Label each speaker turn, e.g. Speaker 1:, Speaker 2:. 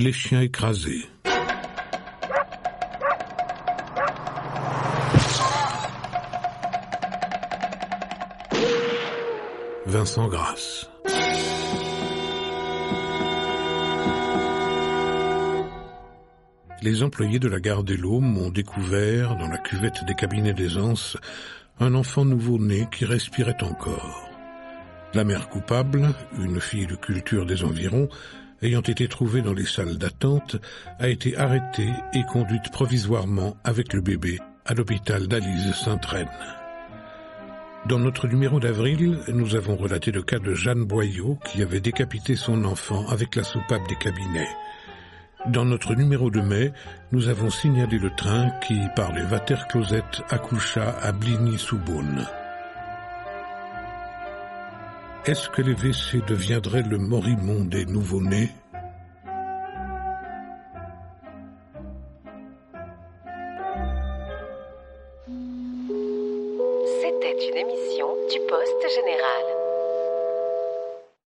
Speaker 1: Les chiens écrasés. Vincent Grasse. Les employés de la gare des Laumes ont découvert, dans la cuvette des cabinets d'aisance, un enfant nouveau-né qui respirait encore. La mère coupable, une fille de culture des environs, ayant été trouvée dans les salles d'attente, a été arrêtée et conduite provisoirement avec le bébé à l'hôpital d'Alise Sainte-Reine. Dans notre numéro d'avril, nous avons relaté le cas de Jeanne Boyau qui avait décapité son enfant avec la soupape des cabinets. Dans notre numéro de mai, nous avons signalé le train qui, par les Vater-Closettes, accoucha à Bligny-sous-Beaune. Est-ce que les WC deviendraient le moribond des nouveau-nés?
Speaker 2: C'était une émission du Poste Général.